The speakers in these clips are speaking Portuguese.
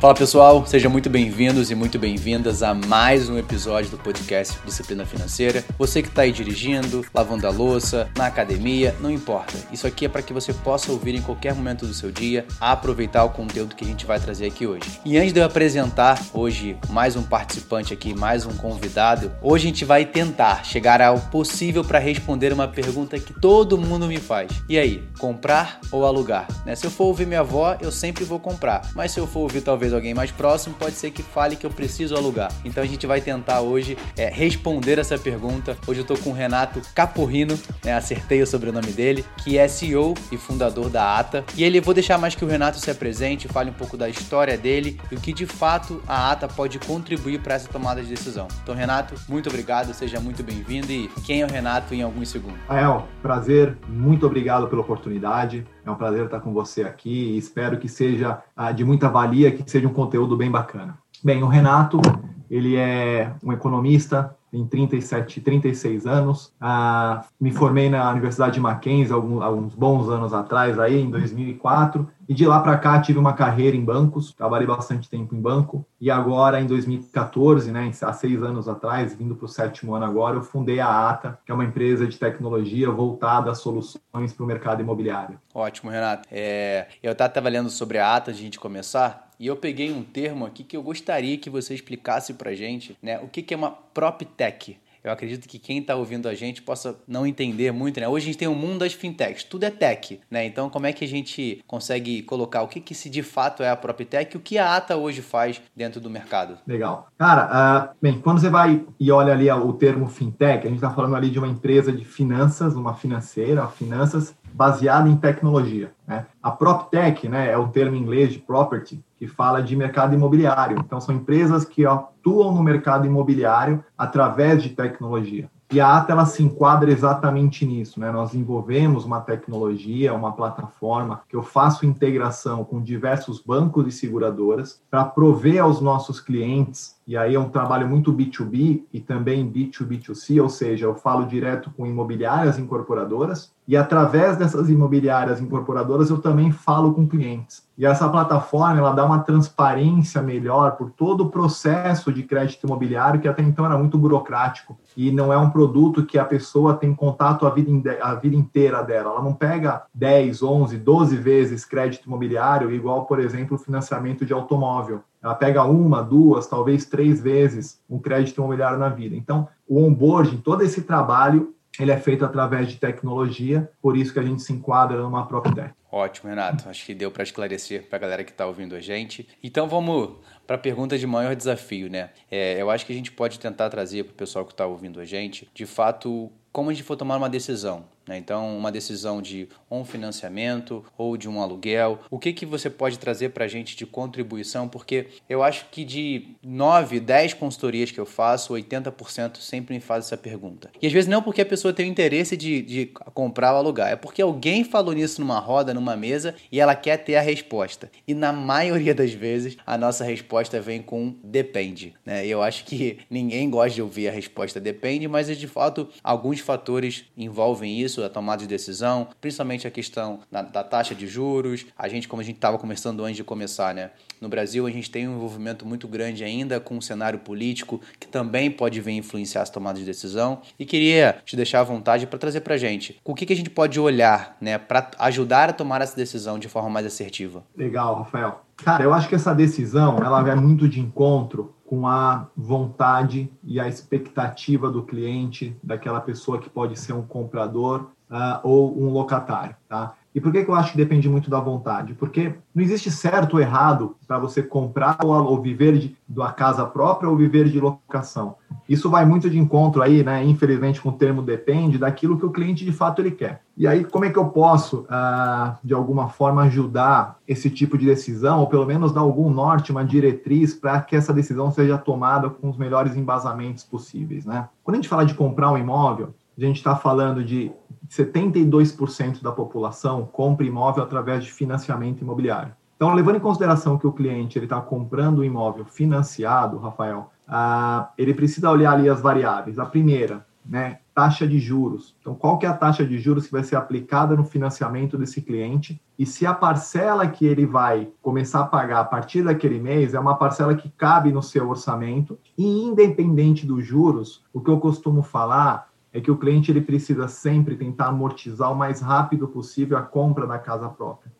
Fala pessoal, sejam muito bem-vindos e muito bem-vindas a mais um episódio do podcast Disciplina Financeira. Você que está aí dirigindo, lavando a louça, na academia, não importa. Isso aqui é para que você possa ouvir em qualquer momento do seu dia, aproveitar o conteúdo que a gente vai trazer aqui hoje. E antes de eu apresentar hoje mais um participante aqui, mais um convidado, hoje a gente vai tentar chegar ao possível para responder uma pergunta que todo mundo me faz. E aí, comprar ou alugar? Né? Se eu for ouvir minha avó, eu sempre vou comprar. Mas se eu for ouvir talvez alguém mais próximo, pode ser que fale que eu preciso alugar. Então a gente vai tentar hoje é, responder essa pergunta. Hoje eu tô com o Renato Caporrino, né, acertei o sobrenome dele, que é CEO e fundador da ATA. E ele vou deixar mais que o Renato se apresente, fale um pouco da história dele e o que de fato a ATA pode contribuir para essa tomada de decisão. Então, Renato, muito obrigado, seja muito bem-vindo e quem é o Renato em alguns segundos. Rael, prazer, muito obrigado pela oportunidade. É um prazer estar com você aqui e espero que seja ah, de muita valia, que seja um conteúdo bem bacana. Bem, o Renato, ele é um economista, tem 37, 36 anos. Ah, me formei na Universidade de Mackenzie alguns, bons anos atrás, aí em 2004. E de lá para cá tive uma carreira em bancos, trabalhei bastante tempo em banco. E agora, em 2014, né, há seis anos atrás, vindo para o sétimo ano agora, eu fundei a ATA, que é uma empresa de tecnologia voltada a soluções para o mercado imobiliário. Ótimo, Renato. É, eu estava lendo sobre a ATA a gente começar. E eu peguei um termo aqui que eu gostaria que você explicasse para gente, né? O que, que é uma PropTech? Eu acredito que quem está ouvindo a gente possa não entender muito, né? Hoje a gente tem o um mundo das fintechs, tudo é tech, né? Então, como é que a gente consegue colocar o que, que se de fato é a PropTech e o que a ATA hoje faz dentro do mercado? Legal. Cara, uh, bem, quando você vai e olha ali o termo fintech, a gente está falando ali de uma empresa de finanças, uma financeira, finanças baseada em tecnologia. Né? A PropTech né, é o termo em inglês de property, que fala de mercado imobiliário. Então, são empresas que atuam no mercado imobiliário através de tecnologia. E a ATA ela se enquadra exatamente nisso, né? Nós desenvolvemos uma tecnologia, uma plataforma que eu faço integração com diversos bancos e seguradoras para prover aos nossos clientes e aí é um trabalho muito B2B e também B2B2C, ou seja, eu falo direto com imobiliárias incorporadoras e através dessas imobiliárias incorporadoras eu também falo com clientes. E essa plataforma ela dá uma transparência melhor por todo o processo de crédito imobiliário que até então era muito burocrático e não é um produto que a pessoa tem contato a vida, a vida inteira dela. Ela não pega 10, 11, 12 vezes crédito imobiliário igual, por exemplo, financiamento de automóvel ela pega uma, duas, talvez três vezes um crédito imobiliário na vida. Então, o onboarding, todo esse trabalho, ele é feito através de tecnologia, por isso que a gente se enquadra numa PropTech. Ótimo, Renato. Acho que deu para esclarecer para a galera que está ouvindo a gente. Então vamos para a pergunta de maior desafio, né? É, eu acho que a gente pode tentar trazer para o pessoal que está ouvindo a gente, de fato, como a gente for tomar uma decisão. Né? Então, uma decisão de um financiamento ou de um aluguel. O que, que você pode trazer para a gente de contribuição? Porque eu acho que de 9, 10 consultorias que eu faço, 80% sempre me faz essa pergunta. E às vezes não porque a pessoa tem o interesse de, de comprar ou alugar, é porque alguém falou nisso numa roda, numa mesa e ela quer ter a resposta. E na maioria das vezes a nossa resposta vem com depende. Né? Eu acho que ninguém gosta de ouvir a resposta depende, mas de fato alguns fatores envolvem isso a tomada de decisão, principalmente a questão da, da taxa de juros. A gente, como a gente estava conversando antes de começar, né? No Brasil, a gente tem um envolvimento muito grande ainda com o cenário político, que também pode vir influenciar as tomadas de decisão. E queria te deixar à vontade para trazer para gente o que, que a gente pode olhar né, para ajudar a tomar essa decisão de forma mais assertiva. Legal, Rafael. Cara, eu acho que essa decisão ela vai muito de encontro com a vontade e a expectativa do cliente, daquela pessoa que pode ser um comprador uh, ou um locatário, tá? E por que, que eu acho que depende muito da vontade? Porque não existe certo ou errado para você comprar ou, viver de, de casa própria ou viver de locação. Isso vai muito de encontro aí, né? Infelizmente, com o termo depende daquilo que o cliente de fato ele quer. E aí, como é que eu posso, ah, de alguma forma, ajudar esse tipo de decisão, ou pelo menos dar algum norte, uma diretriz para que essa decisão seja tomada com os melhores embasamentos possíveis, né? Quando a gente fala de comprar um imóvel, a gente está falando de 72% da população compra imóvel através de financiamento imobiliário. Então, levando em consideração que o cliente ele está comprando o um imóvel financiado, Rafael, ah, ele precisa olhar ali as variáveis. A primeira, né, taxa de juros. Então, qual que é a taxa de juros que vai ser aplicada no financiamento desse cliente? E se a parcela que ele vai começar a pagar a partir daquele mês é uma parcela que cabe no seu orçamento, e independente dos juros, o que eu costumo falar é que o cliente ele precisa sempre tentar amortizar o mais rápido possível a compra da casa própria.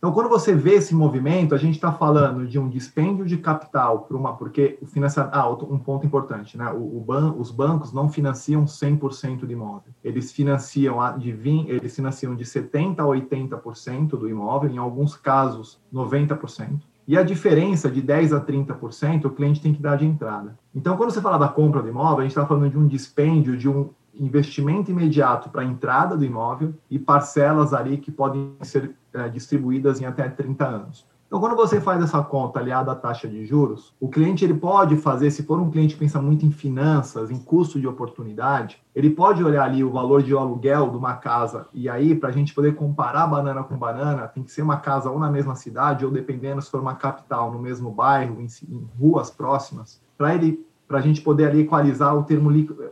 Então, quando você vê esse movimento, a gente está falando de um dispêndio de capital para uma, porque o financiamento, ah, um ponto importante, né? O, o ban, os bancos não financiam 100% do imóvel. Eles financiam de 20, eles financiam de 70 a 80% do imóvel, em alguns casos 90%. E a diferença de 10 a 30% o cliente tem que dar de entrada. Então, quando você fala da compra do imóvel, a gente está falando de um dispêndio de um investimento imediato para a entrada do imóvel e parcelas ali que podem ser é, distribuídas em até 30 anos. Então, quando você faz essa conta aliada à taxa de juros, o cliente ele pode fazer, se for um cliente que pensa muito em finanças, em custo de oportunidade, ele pode olhar ali o valor de aluguel de uma casa e aí, para a gente poder comparar banana com banana, tem que ser uma casa ou na mesma cidade, ou dependendo se for uma capital, no mesmo bairro, em, em ruas próximas, para ele, para a gente poder ali equalizar o termo líquido,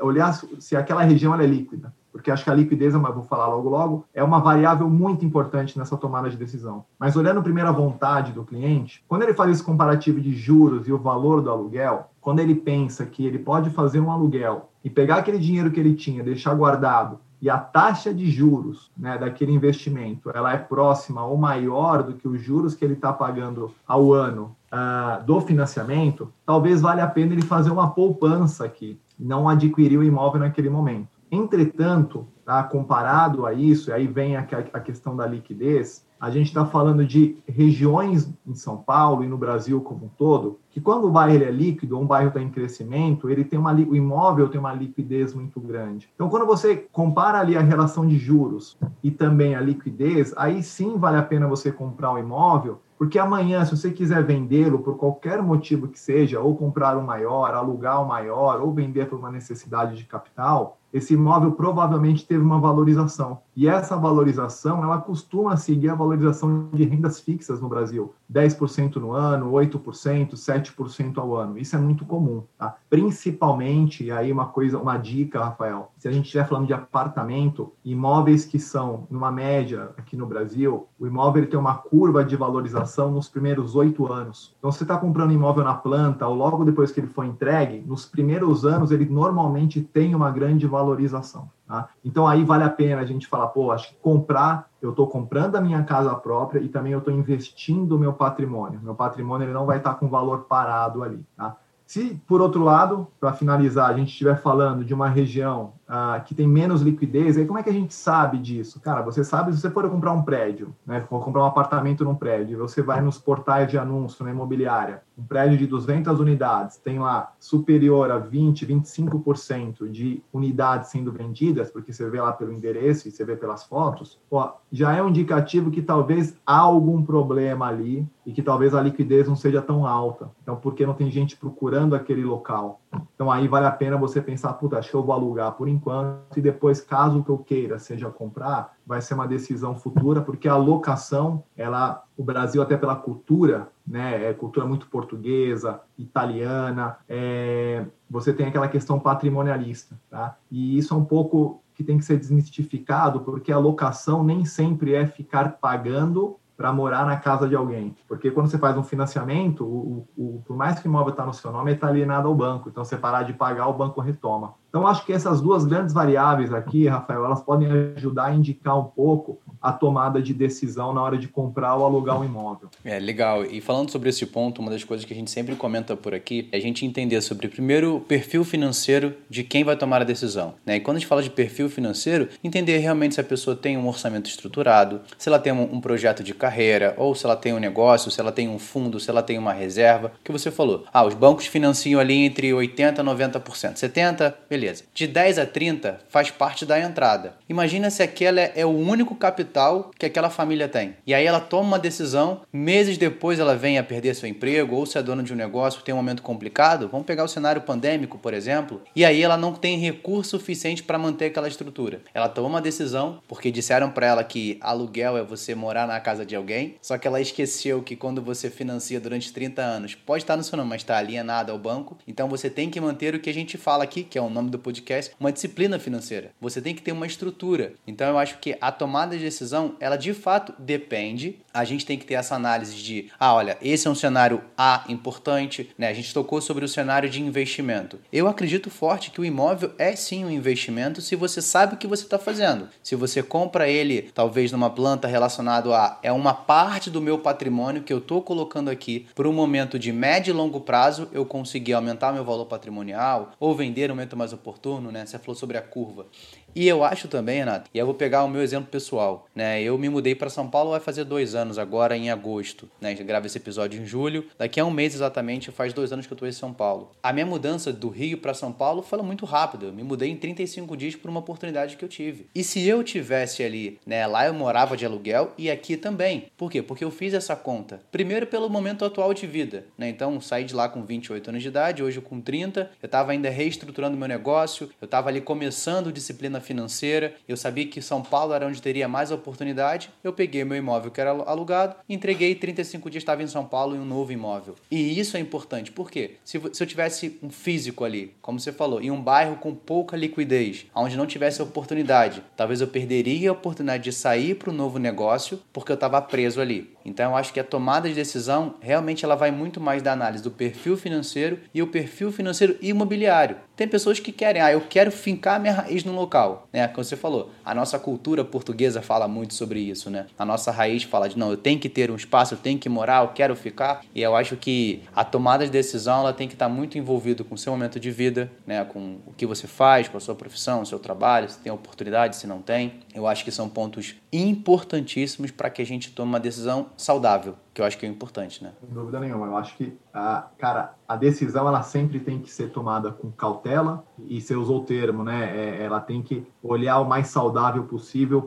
olhar se aquela região é líquida, porque acho que a liquidez, mas vou falar logo logo, é uma variável muito importante nessa tomada de decisão. Mas olhando primeiro a vontade do cliente, quando ele faz esse comparativo de juros e o valor do aluguel, quando ele pensa que ele pode fazer um aluguel e pegar aquele dinheiro que ele tinha, deixar guardado e a taxa de juros né, daquele investimento ela é próxima ou maior do que os juros que ele está pagando ao ano uh, do financiamento, talvez valha a pena ele fazer uma poupança aqui não adquiriu o imóvel naquele momento. Entretanto, tá, comparado a isso, e aí vem a, a questão da liquidez, a gente está falando de regiões em São Paulo e no Brasil como um todo, que quando o bairro é líquido, um bairro está em crescimento, ele tem uma, o imóvel tem uma liquidez muito grande. Então, quando você compara ali a relação de juros e também a liquidez, aí sim vale a pena você comprar o imóvel, porque amanhã, se você quiser vendê-lo por qualquer motivo que seja, ou comprar um maior, alugar um maior, ou vender por uma necessidade de capital, esse imóvel provavelmente teve uma valorização. E essa valorização, ela costuma seguir a valorização de rendas fixas no Brasil. 10% no ano, 8%, 7% ao ano. Isso é muito comum, tá? Principalmente, aí uma coisa, uma dica, Rafael, se a gente estiver falando de apartamento, imóveis que são, numa média aqui no Brasil, o imóvel tem uma curva de valorização nos primeiros oito anos. Então, se você está comprando imóvel na planta, ou logo depois que ele foi entregue, nos primeiros anos ele normalmente tem uma grande valorização. Tá? Então, aí vale a pena a gente falar, pô, acho que comprar, eu estou comprando a minha casa própria e também eu estou investindo o meu patrimônio. Meu patrimônio ele não vai estar tá com valor parado ali. Tá? Se, por outro lado, para finalizar, a gente estiver falando de uma região ah, que tem menos liquidez, aí como é que a gente sabe disso? Cara, você sabe se você for comprar um prédio, né, for comprar um apartamento num prédio, você vai nos portais de anúncio na imobiliária, um prédio de 200 unidades, tem lá superior a 20, 25% de unidades sendo vendidas, porque você vê lá pelo endereço e você vê pelas fotos, ó, já é um indicativo que talvez há algum problema ali e que talvez a liquidez não seja tão alta. Então, porque não tem gente procurando aquele local? Então aí vale a pena você pensar, puta, acho que eu vou alugar por enquanto e depois, caso que eu queira seja comprar, vai ser uma decisão futura, porque a locação, ela, o Brasil até pela cultura, né, é cultura muito portuguesa, italiana, é, você tem aquela questão patrimonialista, tá? E isso é um pouco que tem que ser desmistificado, porque a locação nem sempre é ficar pagando para morar na casa de alguém. Porque quando você faz um financiamento, o, o, por mais que o imóvel está no seu nome, ele está alienado ao banco. Então, você parar de pagar, o banco retoma. Então, acho que essas duas grandes variáveis aqui, Rafael, elas podem ajudar a indicar um pouco a tomada de decisão na hora de comprar ou alugar um imóvel. É, legal. E falando sobre esse ponto, uma das coisas que a gente sempre comenta por aqui é a gente entender sobre, primeiro, o perfil financeiro de quem vai tomar a decisão. Né? E quando a gente fala de perfil financeiro, entender realmente se a pessoa tem um orçamento estruturado, se ela tem um, projeto de carreira, ou se ela tem um negócio, se ela tem um fundo, se ela tem uma reserva. que você falou? Ah, os bancos financiam ali entre 80% e 90%. 70%, beleza beleza. De 10 a 30 faz parte da entrada. Imagina se aquela é o único capital que aquela família tem. E aí ela toma uma decisão, meses depois ela vem a perder seu emprego, ou se é dona de um negócio tem um momento complicado, vamos pegar o cenário pandêmico, por exemplo, e aí ela não tem recurso suficiente para manter aquela estrutura. Ela toma uma decisão, porque disseram para ela que aluguel é você morar na casa de alguém, só que ela esqueceu que quando você financia durante 30 anos, pode estar no seu nome, mas está alienado ao banco, então você tem que manter o que a gente fala aqui, que é o nome do podcast, uma disciplina financeira. Você tem que ter uma estrutura. Então eu acho que a tomada de decisão, ela de fato depende. A gente tem que ter essa análise de, ah, olha, esse é um cenário A importante, né? A gente tocou sobre o cenário de investimento. Eu acredito forte que o imóvel é sim um investimento se você sabe o que você está fazendo. Se você compra ele, talvez numa planta relacionado a é uma parte do meu patrimônio que eu estou colocando aqui por um momento de médio e longo prazo, eu conseguir aumentar meu valor patrimonial ou vender um momento mais oportuno, né? Você falou sobre a curva. E eu acho também, Renato, e eu vou pegar o meu exemplo pessoal, né? Eu me mudei para São Paulo vai fazer dois anos agora em agosto, né? Gente grava esse episódio em julho. Daqui a um mês exatamente faz dois anos que eu estou em São Paulo. A minha mudança do Rio para São Paulo foi muito rápida. Eu me mudei em 35 dias por uma oportunidade que eu tive. E se eu tivesse ali, né? Lá eu morava de aluguel e aqui também. Por quê? Porque eu fiz essa conta. Primeiro pelo momento atual de vida, né? Então saí de lá com 28 anos de idade, hoje com 30. Eu estava ainda reestruturando meu negócio. Eu estava ali começando disciplina financeira, eu sabia que São Paulo era onde teria mais oportunidade, eu peguei meu imóvel que era alugado, entreguei 35 dias estava em São Paulo em um novo imóvel. E isso é importante, por quê? Se, se eu tivesse um físico ali, como você falou, em um bairro com pouca liquidez, onde não tivesse oportunidade, talvez eu perderia a oportunidade de sair para o novo negócio porque eu estava preso ali. Então eu acho que a tomada de decisão realmente ela vai muito mais da análise do perfil financeiro e o perfil financeiro imobiliário. Tem pessoas que querem, ah, eu quero fincar minha raiz no local, né? Como você falou, a nossa cultura portuguesa fala muito sobre isso, né? A nossa raiz fala de não, eu tenho que ter um espaço, eu tenho que morar, eu quero ficar. E eu acho que a tomada de decisão ela tem que estar muito envolvida com o seu momento de vida, né? Com o que você faz, com a sua profissão, o seu trabalho, se tem oportunidade, se não tem. Eu acho que são pontos importantíssimos para que a gente tome uma decisão saudável, que eu acho que é importante, né? Sem dúvida nenhuma. Eu acho que, a, cara, a decisão ela sempre tem que ser tomada com cautela e você usou o termo, né? É, ela tem que olhar o mais saudável possível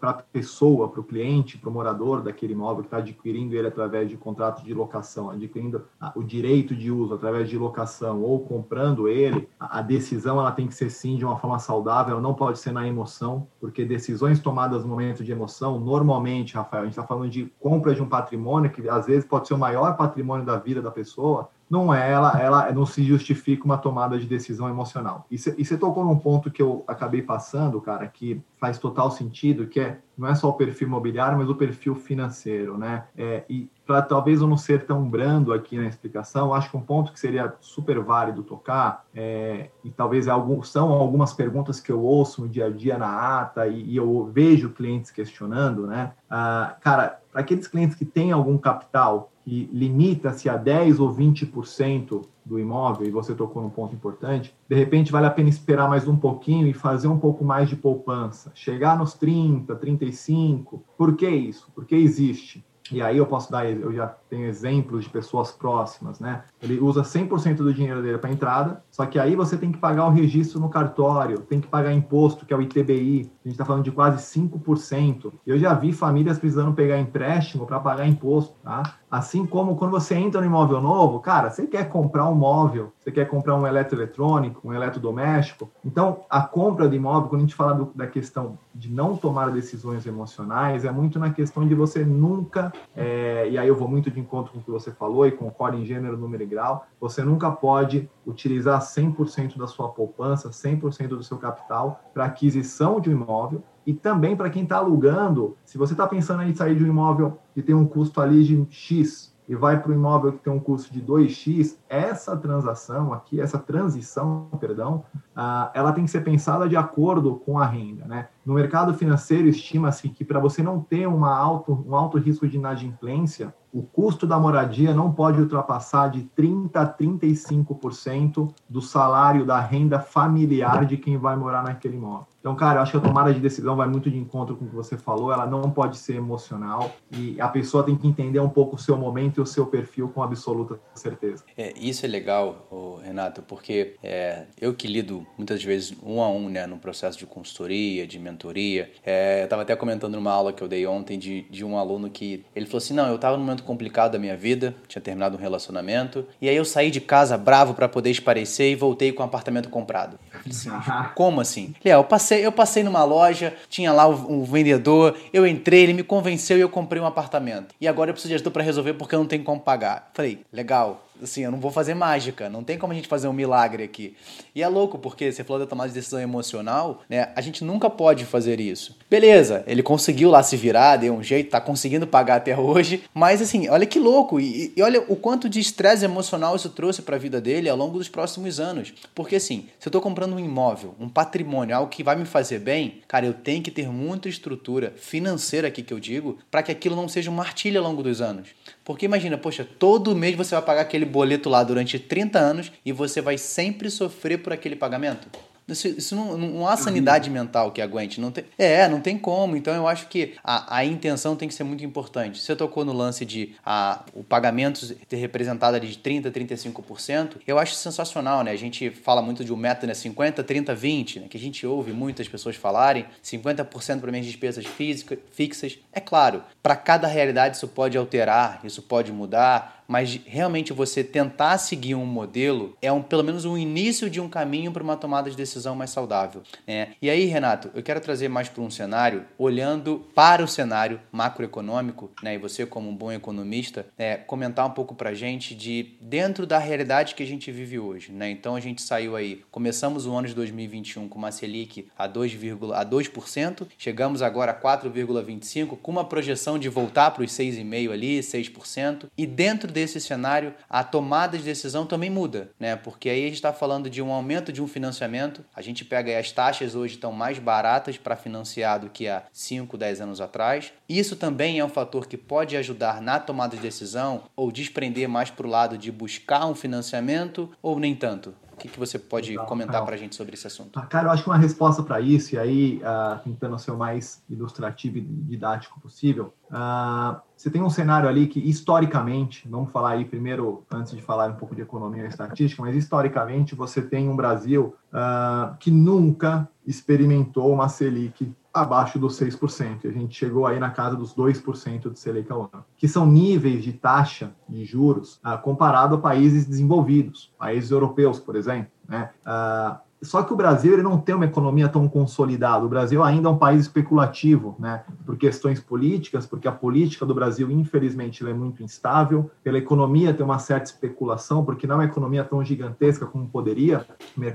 para a pessoa, para o cliente, para o morador daquele imóvel que está adquirindo ele através de contrato de locação, adquirindo o direito de uso através de locação ou comprando ele. A, a decisão ela tem que ser sim de uma forma saudável, não pode ser na emoção, porque decisões tomadas no momento de emoção, normalmente, Rafael, a gente está falando de compra de um patrimônio que às vezes pode ser o maior patrimônio da vida da pessoa, não é ela, ela não se justifica uma tomada de decisão emocional. E você tocou num ponto que eu acabei passando, cara, que faz total sentido, que é não é só o perfil imobiliário, mas o perfil financeiro, né? É, e para talvez eu não ser tão brando aqui na explicação, acho que um ponto que seria super válido tocar, é, e talvez é algum, são algumas perguntas que eu ouço no dia a dia na ata e, e eu vejo clientes questionando, né? Ah, cara, para aqueles clientes que têm algum capital que limita-se a 10 ou 20% do imóvel, e você tocou num ponto importante, de repente vale a pena esperar mais um pouquinho e fazer um pouco mais de poupança, chegar nos 30, 35. Por que isso? Porque existe e aí eu posso dar, eu já tenho exemplos de pessoas próximas, né? Ele usa 100% do dinheiro dele para entrada, só que aí você tem que pagar o registro no cartório, tem que pagar imposto, que é o ITBI, a gente está falando de quase 5%. Eu já vi famílias precisando pegar empréstimo para pagar imposto, tá? Assim como quando você entra no imóvel novo, cara, você quer comprar um móvel, você quer comprar um eletroeletrônico, um eletrodoméstico. Então, a compra de imóvel, quando a gente fala do, da questão de não tomar decisões emocionais, é muito na questão de você nunca, é, e aí eu vou muito de encontro com o que você falou e concordo em gênero, número e grau, você nunca pode utilizar 100% da sua poupança, 100% do seu capital para aquisição de um imóvel, e também para quem está alugando, se você está pensando em sair de um imóvel que tem um custo ali de X e vai para um imóvel que tem um custo de 2x, essa transação aqui, essa transição, perdão, uh, ela tem que ser pensada de acordo com a renda, né? No mercado financeiro, estima-se que para você não ter uma alto, um alto risco de inadimplência, o custo da moradia não pode ultrapassar de 30% a 35% do salário da renda familiar de quem vai morar naquele imóvel. Então, cara, eu acho que a tomada de decisão vai muito de encontro com o que você falou, ela não pode ser emocional e a pessoa tem que entender um pouco o seu momento e o seu perfil com absoluta certeza. É, isso é legal, Renato, porque é, eu que lido muitas vezes um a um, né, no processo de consultoria, de mentoria, mentoria. É, eu estava até comentando numa aula que eu dei ontem de, de um aluno que ele falou assim: não, eu estava num momento complicado da minha vida, tinha terminado um relacionamento, e aí eu saí de casa bravo para poder esparecer e voltei com o um apartamento comprado. Assim, Como assim? Ele, é, eu passei, eu passei numa loja, tinha lá um, um vendedor, eu entrei, ele me convenceu e eu comprei um apartamento. E agora eu preciso de ajuda para resolver porque eu não tenho como pagar. Falei, legal assim, eu não vou fazer mágica, não tem como a gente fazer um milagre aqui. E é louco, porque você falou da tomada de decisão emocional, né? A gente nunca pode fazer isso. Beleza, ele conseguiu lá se virar, deu um jeito, tá conseguindo pagar até hoje, mas assim, olha que louco, e, e olha o quanto de estresse emocional isso trouxe para a vida dele ao longo dos próximos anos. Porque assim, se eu tô comprando um imóvel, um patrimônio, algo que vai me fazer bem, cara, eu tenho que ter muita estrutura financeira aqui que eu digo, para que aquilo não seja uma artilha ao longo dos anos. Porque imagina, poxa, todo mês você vai pagar aquele boleto lá durante 30 anos e você vai sempre sofrer por aquele pagamento? Isso, isso não, não há sanidade mental que aguente. Não tem, é, não tem como. Então eu acho que a, a intenção tem que ser muito importante. Você tocou no lance de a, o pagamento ter representado ali de 30%, 35%. Eu acho sensacional, né? A gente fala muito de um método, né? 50, 30, 20, né? Que a gente ouve muitas pessoas falarem. 50% para minhas despesas físicas, fixas. É claro, para cada realidade isso pode alterar, isso pode mudar mas realmente você tentar seguir um modelo é um, pelo menos um início de um caminho para uma tomada de decisão mais saudável. Né? E aí, Renato, eu quero trazer mais para um cenário, olhando para o cenário macroeconômico, né? e você, como um bom economista, é, comentar um pouco para a gente de dentro da realidade que a gente vive hoje. Né? Então, a gente saiu aí, começamos o ano de 2021 com uma Selic a 2%, a 2% chegamos agora a 4,25%, com uma projeção de voltar para os 6,5% ali, 6%, e dentro desse cenário, a tomada de decisão também muda, né? Porque aí a gente está falando de um aumento de um financiamento. A gente pega aí as taxas hoje estão mais baratas para financiar do que há 5, 10 anos atrás. Isso também é um fator que pode ajudar na tomada de decisão ou desprender mais para o lado de buscar um financiamento ou nem tanto? O que, que você pode Legal, comentar para a gente sobre esse assunto? Ah, cara, eu acho que uma resposta para isso, e aí uh, tentando ser o mais ilustrativo e didático possível, uh, você tem um cenário ali que, historicamente, vamos falar aí primeiro, antes de falar um pouco de economia e estatística, mas historicamente você tem um Brasil uh, que nunca experimentou uma Selic abaixo dos 6%. A gente chegou aí na casa dos 2% de Selic ao ano, que são níveis de taxa de juros uh, comparado a países desenvolvidos, países europeus, por exemplo. Né? Uh, só que o Brasil ele não tem uma economia tão consolidada. O Brasil ainda é um país especulativo, né? Por questões políticas, porque a política do Brasil, infelizmente, é muito instável. Pela economia tem uma certa especulação, porque não é uma economia tão gigantesca como poderia,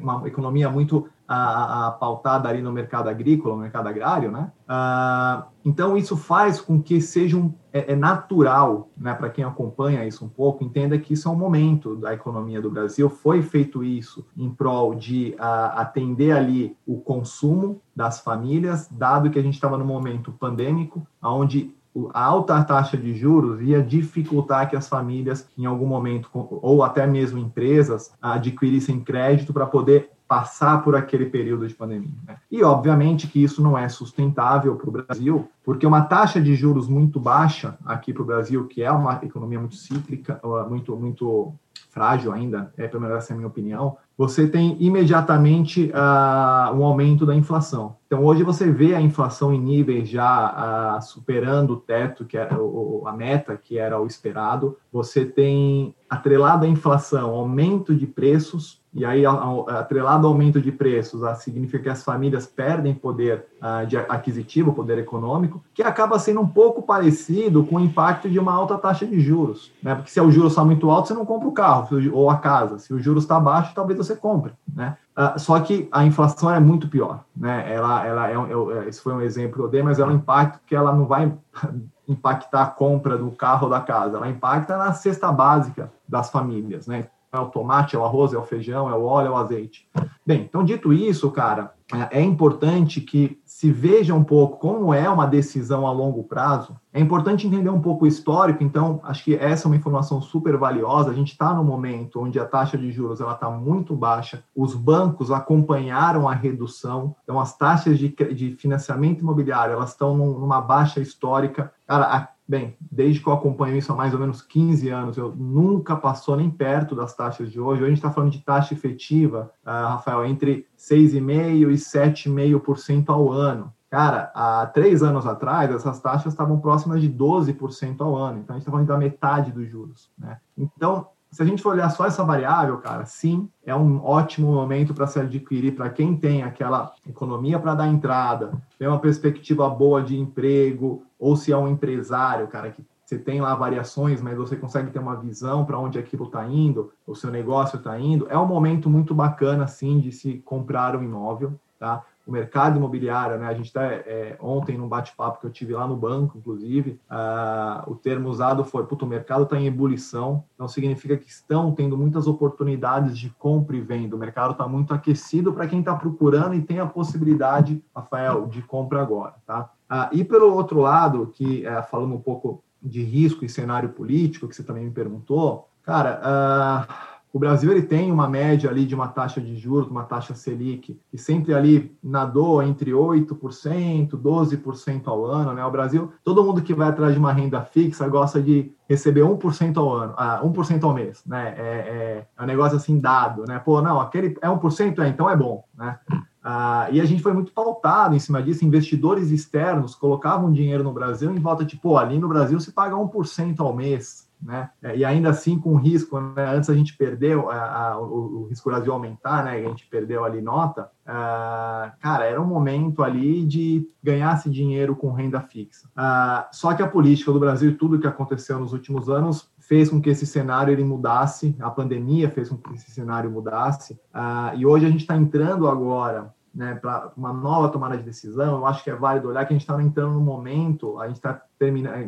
uma economia muito a, a, pautada ali no mercado agrícola, no mercado agrário, né? Ah, então isso faz com que seja um, é, é natural, né, para quem acompanha isso um pouco, entenda que isso é um momento da economia do Brasil. Foi feito isso em prol de a, atender ali o consumo das famílias, dado que a gente estava no momento pandêmico, onde a alta taxa de juros ia dificultar que as famílias, em algum momento, ou até mesmo empresas, adquirissem crédito para poder passar por aquele período de pandemia. Né? E, obviamente, que isso não é sustentável para o Brasil, porque uma taxa de juros muito baixa aqui para o Brasil, que é uma economia muito cíclica, muito, muito frágil ainda, é pelo menos essa é a minha opinião, você tem imediatamente uh, um aumento da inflação. Então, hoje você vê a inflação em níveis já uh, superando o teto, que era o, a meta, que era o esperado. Você tem, atrelado à inflação, aumento de preços, e aí, atrelado ao aumento de preços, significa que as famílias perdem poder uh, de aquisitivo, poder econômico, que acaba sendo um pouco parecido com o impacto de uma alta taxa de juros. Né? Porque se o juros está muito alto, você não compra o carro ou a casa. Se o juros está baixo, talvez você compre. Né? Uh, só que a inflação é muito pior. Né? Ela, ela é, é, esse foi um exemplo que eu dei, mas é um impacto que ela não vai impactar a compra do carro ou da casa, ela impacta na cesta básica das famílias. Né? É o tomate, é o arroz, é o feijão, é o óleo, é o azeite. Bem, então dito isso, cara, é importante que se veja um pouco como é uma decisão a longo prazo. É importante entender um pouco o histórico, então acho que essa é uma informação super valiosa. A gente está no momento onde a taxa de juros ela está muito baixa, os bancos acompanharam a redução, então as taxas de, de financiamento imobiliário elas estão numa baixa histórica. Cara, Bem, desde que eu acompanho isso há mais ou menos 15 anos, eu nunca passou nem perto das taxas de hoje. Hoje a gente está falando de taxa efetiva, uh, Rafael, entre 6,5% e 7,5% ao ano. Cara, há três anos atrás, essas taxas estavam próximas de 12% ao ano. Então, a gente está falando da metade dos juros. Né? Então, se a gente for olhar só essa variável, cara, sim, é um ótimo momento para se adquirir para quem tem aquela economia para dar entrada, tem uma perspectiva boa de emprego, ou se é um empresário, cara, que você tem lá variações, mas você consegue ter uma visão para onde aquilo está indo, o seu negócio está indo, é um momento muito bacana, sim, de se comprar um imóvel, tá? o mercado imobiliário, né? A gente está é, ontem num bate-papo que eu tive lá no banco, inclusive, uh, o termo usado foi: puto, o mercado está em ebulição, então significa que estão tendo muitas oportunidades de compra e venda. O mercado está muito aquecido para quem está procurando e tem a possibilidade, Rafael, de compra agora, tá? Uh, e pelo outro lado, que uh, falando um pouco de risco e cenário político, que você também me perguntou, cara. Uh, o Brasil ele tem uma média ali de uma taxa de juros, uma taxa Selic, que sempre ali nadou entre 8%, 12% ao ano, né? O Brasil, todo mundo que vai atrás de uma renda fixa gosta de receber 1% ao ano, ah, 1% ao mês, né? É, é, é, um negócio assim dado, né? Pô, não, aquele é 1%, é, então é bom, né? Ah, e a gente foi muito pautado em cima disso. Investidores externos colocavam dinheiro no Brasil em volta de, pô, ali no Brasil se paga 1% ao mês, né? É, e ainda assim com risco, né? antes a gente perdeu a, a, o, o, risco Brasil aumentar, né? A gente perdeu ali nota. Uh, cara, era um momento ali de ganhar esse dinheiro com renda fixa. Uh, só que a política do Brasil e tudo que aconteceu nos últimos anos fez com que esse cenário ele mudasse. A pandemia fez com que esse cenário mudasse. Uh, e hoje a gente está entrando agora né, para uma nova tomada de decisão, eu acho que é válido olhar que a gente está entrando no momento, a gente está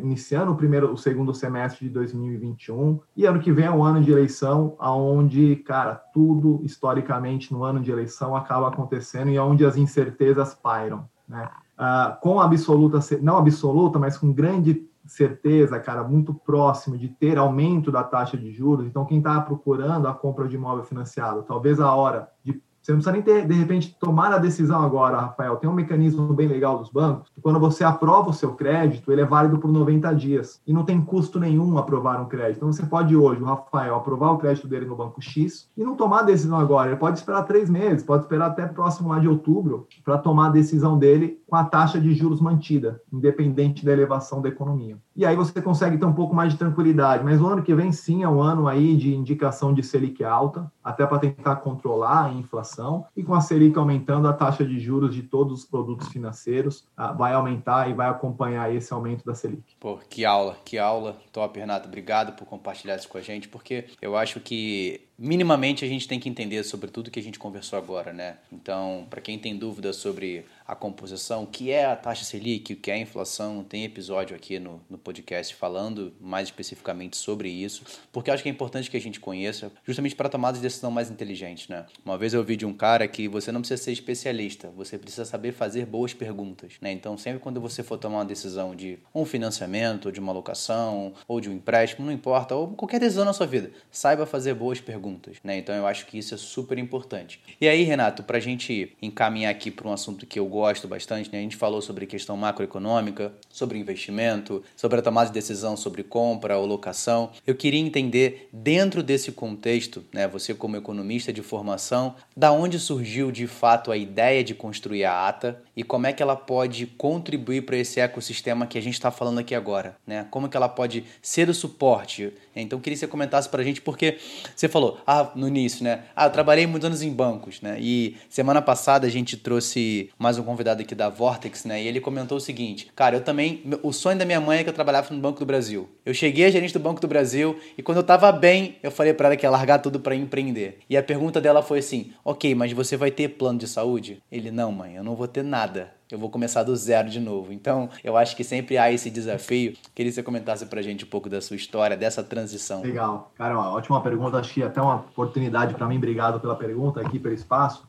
iniciando o primeiro, o segundo semestre de 2021 e ano que vem é um ano de eleição, aonde, cara, tudo historicamente no ano de eleição acaba acontecendo e onde as incertezas pairam, né? Uh, com absoluta, não absoluta, mas com grande certeza, cara, muito próximo de ter aumento da taxa de juros. Então, quem está procurando a compra de imóvel financiado, talvez a hora de você não precisa nem ter, de repente, tomar a decisão agora, Rafael. Tem um mecanismo bem legal dos bancos. Quando você aprova o seu crédito, ele é válido por 90 dias. E não tem custo nenhum aprovar um crédito. Então, você pode hoje, o Rafael, aprovar o crédito dele no banco X e não tomar a decisão agora. Ele pode esperar três meses, pode esperar até próximo lá de outubro para tomar a decisão dele com a taxa de juros mantida, independente da elevação da economia. E aí você consegue ter um pouco mais de tranquilidade. Mas o ano que vem, sim, é um ano aí de indicação de Selic alta, até para tentar controlar a inflação e com a Selic aumentando, a taxa de juros de todos os produtos financeiros ah, vai aumentar e vai acompanhar esse aumento da Selic. Pô, que aula, que aula. Top, Renato. Obrigado por compartilhar isso com a gente, porque eu acho que minimamente a gente tem que entender sobre tudo que a gente conversou agora, né? Então, para quem tem dúvidas sobre a composição, o que é a taxa Selic, o que é a inflação, tem episódio aqui no, no podcast falando mais especificamente sobre isso, porque acho que é importante que a gente conheça, justamente para tomar de decisão mais inteligente, né? Uma vez eu ouvi de um cara que você não precisa ser especialista, você precisa saber fazer boas perguntas, né? Então, sempre quando você for tomar uma decisão de um financiamento, de uma locação, ou de um empréstimo, não importa, ou qualquer decisão na sua vida, saiba fazer boas perguntas, né? Então, eu acho que isso é super importante. E aí, Renato, para a gente encaminhar aqui para um assunto que eu gosto bastante, né? A gente falou sobre questão macroeconômica, sobre investimento, sobre a tomada de decisão sobre compra ou locação. Eu queria entender, dentro desse contexto, né, você como economista de formação, da onde surgiu de fato a ideia de construir a ATA e como é que ela pode contribuir para esse ecossistema que a gente está falando aqui agora, né? Como que ela pode ser o suporte? Então queria que você comentasse para a gente porque você falou, ah, no início, né? Ah, eu trabalhei muitos anos em bancos, né? E semana passada a gente trouxe mais um convidado aqui da Vortex, né? E ele comentou o seguinte: Cara, eu também. O sonho da minha mãe é que eu trabalhava no Banco do Brasil. Eu cheguei a gerente do Banco do Brasil e quando eu tava bem, eu falei para ela que ia largar tudo para empreender. E a pergunta dela foi assim: Ok, mas você vai ter plano de saúde? Ele: Não, mãe, eu não vou ter nada eu vou começar do zero de novo. Então, eu acho que sempre há esse desafio. Queria que você comentasse pra gente um pouco da sua história, dessa transição. Legal. Cara, uma ótima pergunta. Acho que até uma oportunidade para mim. Obrigado pela pergunta aqui, pelo espaço.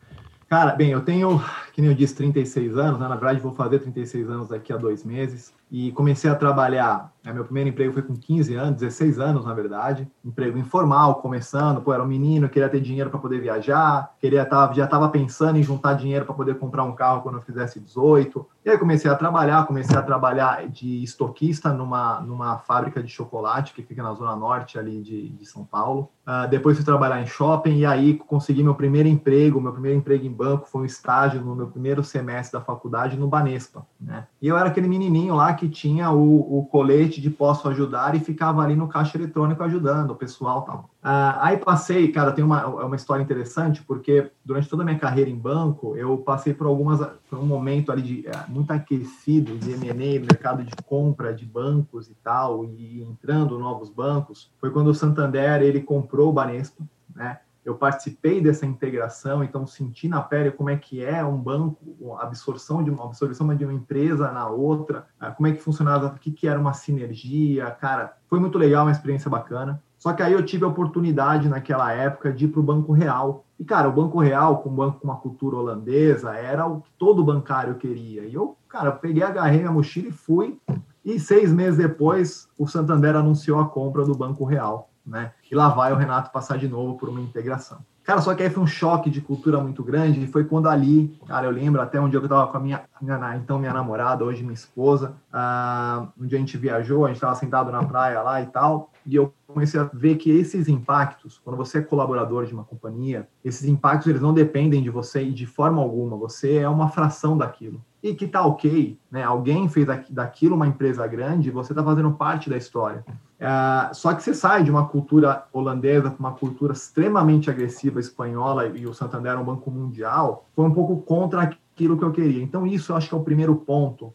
Cara, bem, eu tenho, que nem eu disse, 36 anos, né? na verdade vou fazer 36 anos daqui a dois meses. E comecei a trabalhar. É, meu primeiro emprego foi com 15 anos, 16 anos, na verdade. Emprego informal, começando. Pô, era um menino, queria ter dinheiro para poder viajar, queria tava, já estava pensando em juntar dinheiro para poder comprar um carro quando eu fizesse 18. E aí comecei a trabalhar, comecei a trabalhar de estoquista numa, numa fábrica de chocolate que fica na zona norte ali de, de São Paulo. Uh, depois fui trabalhar em shopping e aí consegui meu primeiro emprego. Meu primeiro emprego em banco foi um estágio no meu primeiro semestre da faculdade no Banespa. Né? E eu era aquele menininho lá que tinha o, o colete de posso ajudar e ficava ali no caixa eletrônico ajudando o pessoal tal. Uh, aí passei, cara, tem uma, é uma história interessante porque durante toda a minha carreira em banco eu passei por algumas por um momento ali de é, muito aquecido de M&A, mercado de compra de bancos e tal e entrando novos bancos. Foi quando o Santander ele comprou comprou o Banespa, né? Eu participei dessa integração, então senti na pele como é que é um banco, a absorção de uma absorção de uma empresa na outra, ah, como é que funcionava, o que, que era uma sinergia, cara, foi muito legal, uma experiência bacana. Só que aí eu tive a oportunidade naquela época de ir para o Banco Real. E, cara, o Banco Real, com um banco com uma cultura holandesa, era o que todo bancário queria. E eu, cara, peguei, agarrei minha mochila e fui. E seis meses depois, o Santander anunciou a compra do Banco Real né? E lá vai o Renato passar de novo por uma integração. Cara, só que aí foi um choque de cultura muito grande, e foi quando ali, cara, eu lembro até um dia que eu tava com a minha, minha então minha namorada, hoje minha esposa, uh, um dia a gente viajou, a gente estava sentado na praia lá e tal, e eu comecei a ver que esses impactos, quando você é colaborador de uma companhia, esses impactos eles não dependem de você de forma alguma, você é uma fração daquilo. E que tá ok, né? Alguém fez daquilo uma empresa grande, você está fazendo parte da história. É, só que você sai de uma cultura holandesa para uma cultura extremamente agressiva espanhola e o Santander é um banco mundial, foi um pouco contra aquilo que eu queria. Então, isso acho que é o primeiro ponto, uh,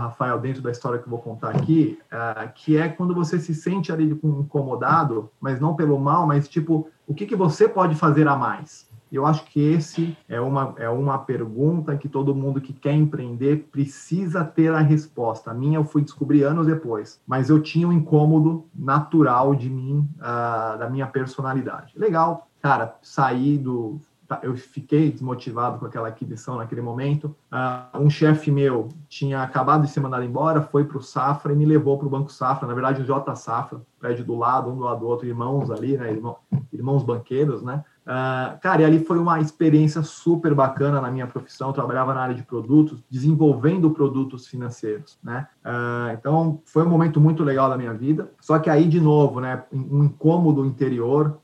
Rafael, dentro da história que eu vou contar aqui, uh, que é quando você se sente ali incomodado, mas não pelo mal, mas tipo, o que, que você pode fazer a mais? Eu acho que esse é uma, é uma pergunta que todo mundo que quer empreender precisa ter a resposta. A minha eu fui descobrir anos depois, mas eu tinha um incômodo natural de mim, uh, da minha personalidade. Legal, cara, saí do. Tá, eu fiquei desmotivado com aquela aquisição naquele momento. Uh, um chefe meu tinha acabado de ser mandado embora, foi para o Safra e me levou para o Banco Safra, na verdade o J Safra, prédio do lado, um do lado do outro, irmãos ali, né, irmão, irmãos banqueiros, né? Uh, cara, e ali foi uma experiência super bacana na minha profissão. Eu trabalhava na área de produtos, desenvolvendo produtos financeiros, né? Uh, então, foi um momento muito legal da minha vida. Só que aí, de novo, né, um incômodo interior,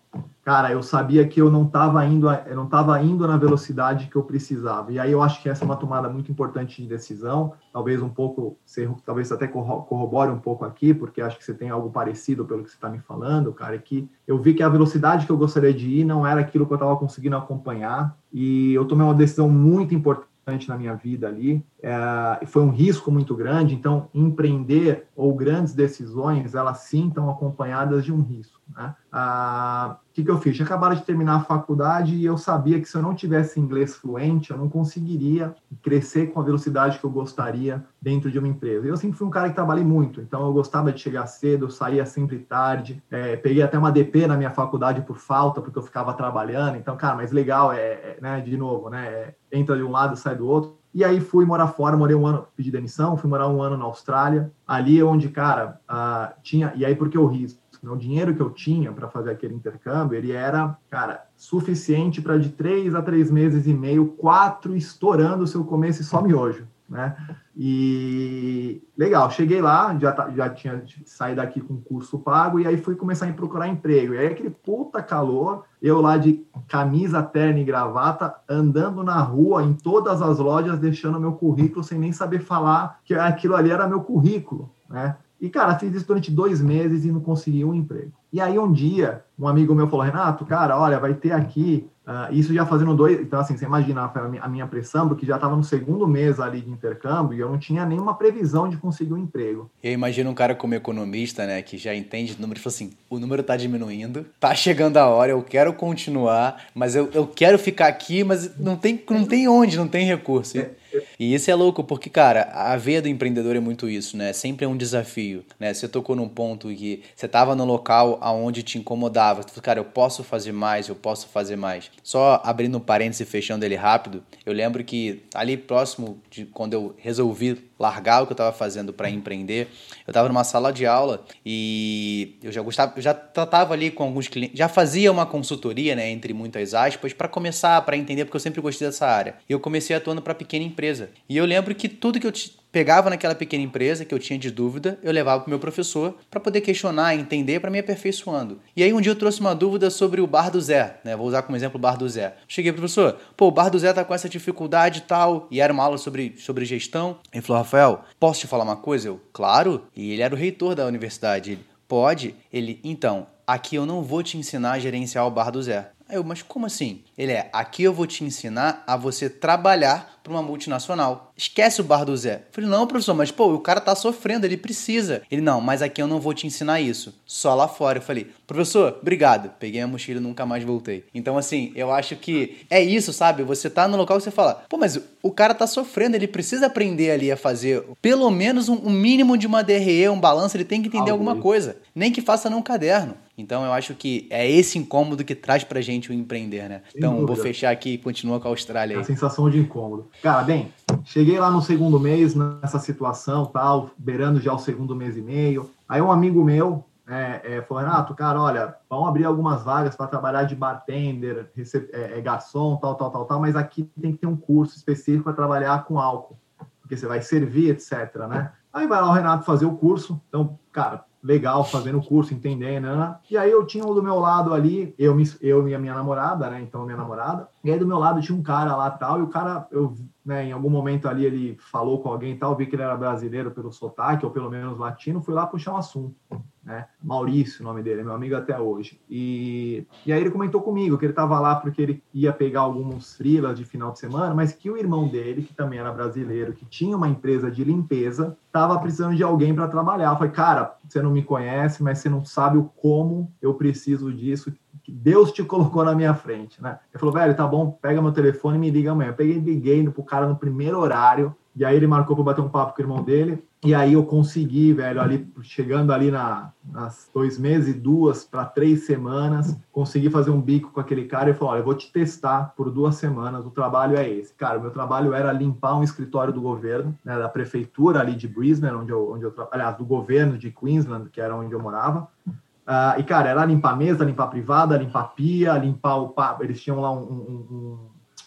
cara, eu sabia que eu não estava indo, eu não estava indo na velocidade que eu precisava. E aí eu acho que essa é uma tomada muito importante de decisão. Talvez um pouco, talvez até corrobore um pouco aqui, porque acho que você tem algo parecido pelo que você está me falando, cara. É que eu vi que a velocidade que eu gostaria de ir não era aquilo que eu estava conseguindo acompanhar. E eu tomei uma decisão muito importante na minha vida ali. É, foi um risco muito grande. Então, empreender ou grandes decisões, elas sim estão acompanhadas de um risco. Né? Ah, o que, que eu fiz? Tinha acabado de terminar a faculdade e eu sabia que se eu não tivesse inglês fluente, eu não conseguiria crescer com a velocidade que eu gostaria dentro de uma empresa. Eu sempre fui um cara que trabalhei muito, então eu gostava de chegar cedo, saía sempre tarde, é, peguei até uma DP na minha faculdade por falta, porque eu ficava trabalhando. Então, cara, mas legal é, é né, de novo, né? É, entra de um lado, sai do outro. E aí fui morar fora, morei um ano, pedi demissão, fui morar um ano na Austrália, ali onde, cara, ah, tinha. E aí, porque eu risco? Né? O dinheiro que eu tinha para fazer aquele intercâmbio, ele era, cara, suficiente para de três a três meses e meio, quatro estourando se eu comesse só miojo, né? E legal, cheguei lá, já, tá, já tinha saído daqui com curso pago e aí fui começar a procurar emprego. E aí aquele puta calor, eu lá de camisa, terno e gravata, andando na rua, em todas as lojas, deixando meu currículo sem nem saber falar que aquilo ali era meu currículo, né? E, cara, fiz isso durante dois meses e não consegui um emprego. E aí, um dia, um amigo meu falou: Renato, cara, olha, vai ter aqui. Uh, isso já fazendo dois. Então, assim, você imagina a minha pressão, porque já estava no segundo mês ali de intercâmbio e eu não tinha nenhuma previsão de conseguir um emprego. Eu imagino um cara como economista, né, que já entende número e fala assim: o número está diminuindo, tá chegando a hora, eu quero continuar, mas eu, eu quero ficar aqui, mas não tem, não tem onde, não tem recurso. É. E isso é louco, porque, cara, a veia do empreendedor é muito isso, né? Sempre é um desafio, né? Você tocou num ponto que você estava no local aonde te incomodava. Tu falou, cara, eu posso fazer mais, eu posso fazer mais. Só abrindo um parênteses e fechando ele rápido, eu lembro que ali próximo de quando eu resolvi largar o que eu estava fazendo para empreender, eu estava numa sala de aula e eu já gostava, eu já tratava ali com alguns clientes, já fazia uma consultoria, né, entre muitas aspas, para começar, para entender, porque eu sempre gostei dessa área. E eu comecei atuando para pequena empresa. E eu lembro que tudo que eu pegava naquela pequena empresa que eu tinha de dúvida, eu levava para o meu professor para poder questionar, entender, para me aperfeiçoando. E aí um dia eu trouxe uma dúvida sobre o bar do Zé, né? Vou usar como exemplo o bar do Zé. Cheguei professor, pô, o bar do Zé tá com essa dificuldade e tal, e era uma aula sobre, sobre gestão. Ele falou, Rafael, posso te falar uma coisa? Eu, claro. E ele era o reitor da universidade. Ele, pode? Ele, então, aqui eu não vou te ensinar a gerenciar o bar do Zé. Aí eu, mas como assim? Ele é, aqui eu vou te ensinar a você trabalhar para uma multinacional. Esquece o bar do Zé. Eu falei, não, professor, mas pô, o cara tá sofrendo, ele precisa. Ele, não, mas aqui eu não vou te ensinar isso. Só lá fora. Eu falei, professor, obrigado. Peguei a mochila e nunca mais voltei. Então, assim, eu acho que é isso, sabe? Você tá no local que você fala, pô, mas o cara tá sofrendo, ele precisa aprender ali a fazer pelo menos um, um mínimo de uma DRE, um balanço, ele tem que entender alguma coisa. Nem que faça num caderno. Então eu acho que é esse incômodo que traz pra gente o empreender, né? Então vou fechar aqui e continua com a Austrália aí. A sensação de incômodo. Cara, bem, cheguei lá no segundo mês nessa situação, tal, beirando já o segundo mês e meio. Aí um amigo meu é, é, falou, Renato, cara, olha, vão abrir algumas vagas para trabalhar de bartender, é, é, garçom, tal, tal, tal, tal, mas aqui tem que ter um curso específico para trabalhar com álcool, porque você vai servir, etc, né? Aí vai lá o Renato fazer o curso. Então, cara, legal fazendo curso, entendendo, né? E aí eu tinha do meu lado ali, eu, eu e a minha namorada, né? Então, minha namorada. E aí do meu lado tinha um cara lá tal, e o cara, eu, né, em algum momento ali ele falou com alguém tal, vi que ele era brasileiro pelo sotaque, ou pelo menos latino, fui lá puxar um assunto né? Maurício, o nome dele, é meu amigo até hoje. E, e aí ele comentou comigo que ele estava lá porque ele ia pegar alguns frilas de final de semana, mas que o irmão dele, que também era brasileiro, que tinha uma empresa de limpeza, estava precisando de alguém para trabalhar. Eu falei, cara, você não me conhece, mas você não sabe o como eu preciso disso, que Deus te colocou na minha frente, né? Ele falou, velho, tá bom, pega meu telefone e me liga amanhã. Eu peguei liguei pro cara no primeiro horário, e aí ele marcou para bater um papo com o irmão dele. E aí eu consegui, velho, ali chegando ali na, nas dois meses, duas para três semanas, consegui fazer um bico com aquele cara e falou: olha, eu vou te testar por duas semanas. O trabalho é esse, cara. O meu trabalho era limpar um escritório do governo, né, da prefeitura ali de Brisbane, onde eu, onde eu aliás, do governo de Queensland, que era onde eu morava. Uh, e cara, era limpar mesa, limpar privada, limpar pia, limpar o eles tinham lá um, um, um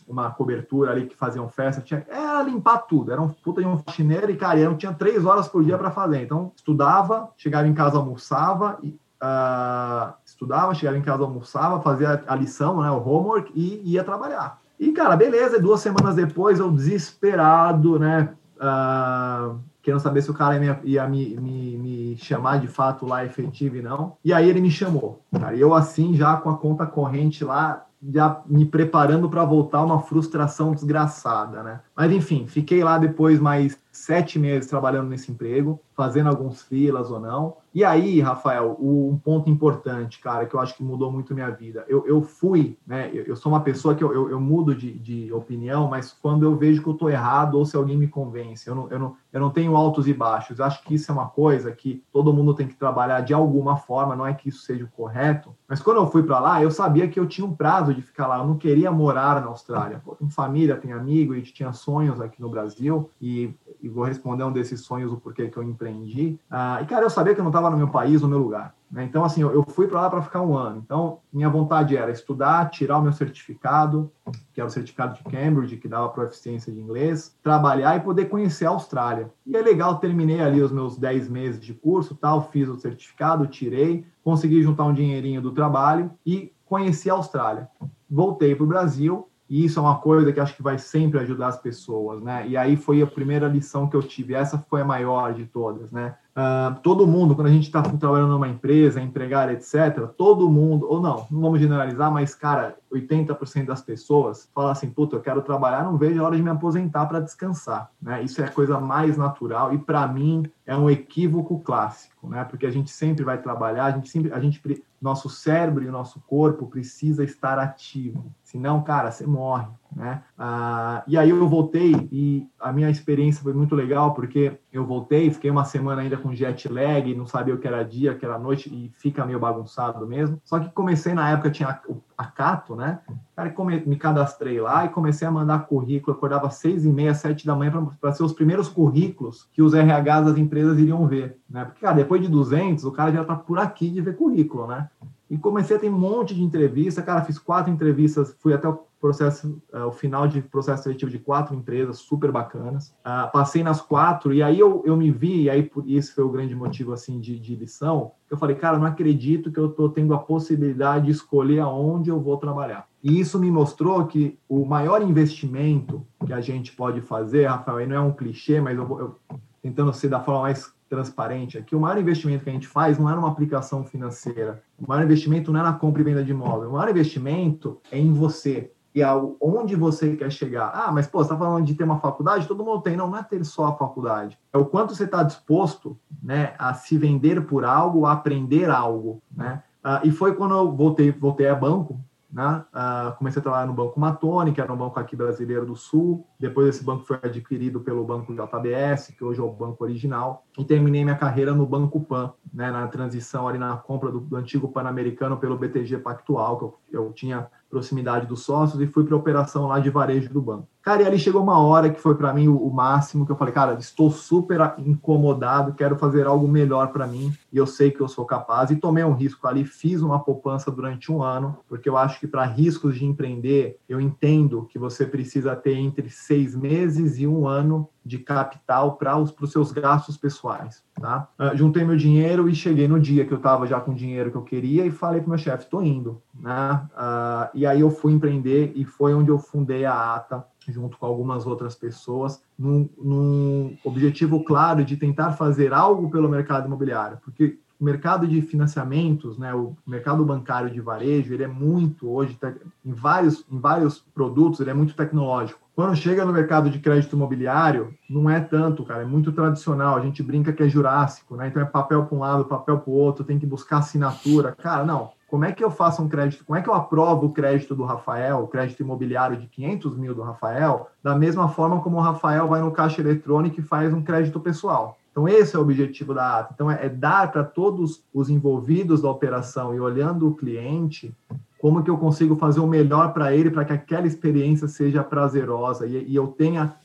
uma cobertura ali que faziam festa, tinha, era limpar tudo, era um puta de um faxineiro e, cara, eu tinha três horas por dia para fazer. Então, estudava, chegava em casa, almoçava, e, uh, estudava, chegava em casa, almoçava, fazia a lição, né, o homework e ia trabalhar. E, cara, beleza, duas semanas depois, eu desesperado, né, uh, querendo saber se o cara ia, ia me, me, me, chamar de fato lá efetivo e não. E aí ele me chamou, cara. E eu assim, já com a conta corrente lá, já me preparando para voltar uma frustração desgraçada, né? Mas enfim, fiquei lá depois mais sete meses trabalhando nesse emprego, fazendo alguns filas ou não. E aí, Rafael, um ponto importante, cara, que eu acho que mudou muito minha vida. Eu, eu fui, né? Eu, sou uma pessoa que eu, eu, eu mudo de, de, opinião, mas quando eu vejo que eu estou errado ou se alguém me convence, eu não, eu, não, eu não tenho altos e baixos. Eu acho que isso é uma coisa que todo mundo tem que trabalhar de alguma forma, não é que isso seja o correto. Mas quando eu fui para lá, eu sabia que eu tinha um prazo de ficar lá. Eu não queria morar na Austrália. Pô, tem família, tem amigo, a gente tinha sonhos aqui no Brasil e e vou responder um desses sonhos, o porquê que eu empreendi. Ah, e, cara, eu sabia que eu não estava no meu país, no meu lugar. Né? Então, assim, eu, fui para lá para ficar um ano. Então, minha vontade era estudar, tirar o meu certificado, que era o certificado de Cambridge, que dava proficiência de inglês, trabalhar e poder conhecer a Austrália. E é legal, terminei ali os meus 10 meses de curso, tal, fiz o certificado, tirei, consegui juntar um dinheirinho do trabalho e conheci a Austrália. Voltei para o Brasil e isso é uma coisa que acho que vai sempre ajudar as pessoas, né? E aí foi a primeira lição que eu tive. Essa foi a maior de todas, né? Uh, todo mundo, quando a gente está trabalhando numa empresa, empregado, etc., todo mundo, ou não, não vamos generalizar, mas, cara, 80% das pessoas falam assim, puta, eu quero trabalhar, não vejo a hora de me aposentar para descansar, né? Isso é a coisa mais natural e, para mim, é um equívoco clássico, né? Porque a gente sempre vai trabalhar, a gente sempre, a gente, nosso cérebro e nosso corpo precisa estar ativo, senão, cara, você morre, né? Ah, e aí eu voltei e a minha experiência foi muito legal porque eu voltei, fiquei uma semana ainda com jet lag, não sabia o que era dia, o que era noite e fica meio bagunçado mesmo. Só que comecei na época tinha a Cato, né? Cara, me cadastrei lá e comecei a mandar currículo. acordava seis e meia, sete da manhã para ser os primeiros currículos que os RHs das empresas iriam ver, né? Porque cara, depois de 200, o cara já tá por aqui de ver currículo, né? E comecei a ter um monte de entrevista, cara, fiz quatro entrevistas, fui até o processo, uh, o final de processo seletivo de quatro empresas super bacanas. Uh, passei nas quatro e aí eu, eu me vi, e aí por isso foi o grande motivo assim de, de lição. Eu falei, cara, não acredito que eu estou tendo a possibilidade de escolher aonde eu vou trabalhar. E isso me mostrou que o maior investimento que a gente pode fazer, Rafael, aí não é um clichê, mas eu, eu tentando ser da forma mais transparente aqui, o maior investimento que a gente faz não é numa aplicação financeira. O maior investimento não é na compra e venda de imóvel. O maior investimento é em você e aonde você quer chegar. Ah, mas pô, você está falando de ter uma faculdade? Todo mundo tem. Não, não é ter só a faculdade. É o quanto você está disposto né, a se vender por algo, a aprender algo. Né? Ah, e foi quando eu voltei, voltei a banco, né? Uh, comecei a trabalhar no Banco Matone, que era um banco aqui brasileiro do Sul. Depois esse banco foi adquirido pelo Banco JBS, que hoje é o banco original. E terminei minha carreira no Banco Pan, né? na transição ali na compra do, do antigo Pan-Americano pelo BTG Pactual, que eu, eu tinha proximidade dos sócios e fui para a operação lá de varejo do banco. Cara, e ali chegou uma hora que foi para mim o, máximo, que eu falei, cara, estou super incomodado, quero fazer algo melhor para mim e eu sei que eu sou capaz. E tomei um risco ali, fiz uma poupança durante um ano, porque eu acho que para riscos de empreender, eu entendo que você precisa ter entre seis meses e um ano de capital para os seus gastos pessoais, tá? Uh, juntei meu dinheiro e cheguei no dia que eu estava já com o dinheiro que eu queria e falei para meu chefe, estou indo, né? Uh, e aí eu fui empreender e foi onde eu fundei a ATA, junto com algumas outras pessoas, num, num objetivo claro de tentar fazer algo pelo mercado imobiliário, porque o mercado de financiamentos, né, o mercado bancário de varejo, ele é muito hoje em vários em vários produtos, ele é muito tecnológico. Quando chega no mercado de crédito imobiliário, não é tanto, cara, é muito tradicional. A gente brinca que é jurássico, né? Então é papel para um lado, papel para o outro, tem que buscar assinatura. Cara, não. Como é que eu faço um crédito? Como é que eu aprovo o crédito do Rafael, o crédito imobiliário de 500 mil do Rafael, da mesma forma como o Rafael vai no caixa eletrônico e faz um crédito pessoal? Então, esse é o objetivo da ata. Então, é dar para todos os envolvidos da operação e olhando o cliente como que eu consigo fazer o melhor para ele para que aquela experiência seja prazerosa e, e eu tenha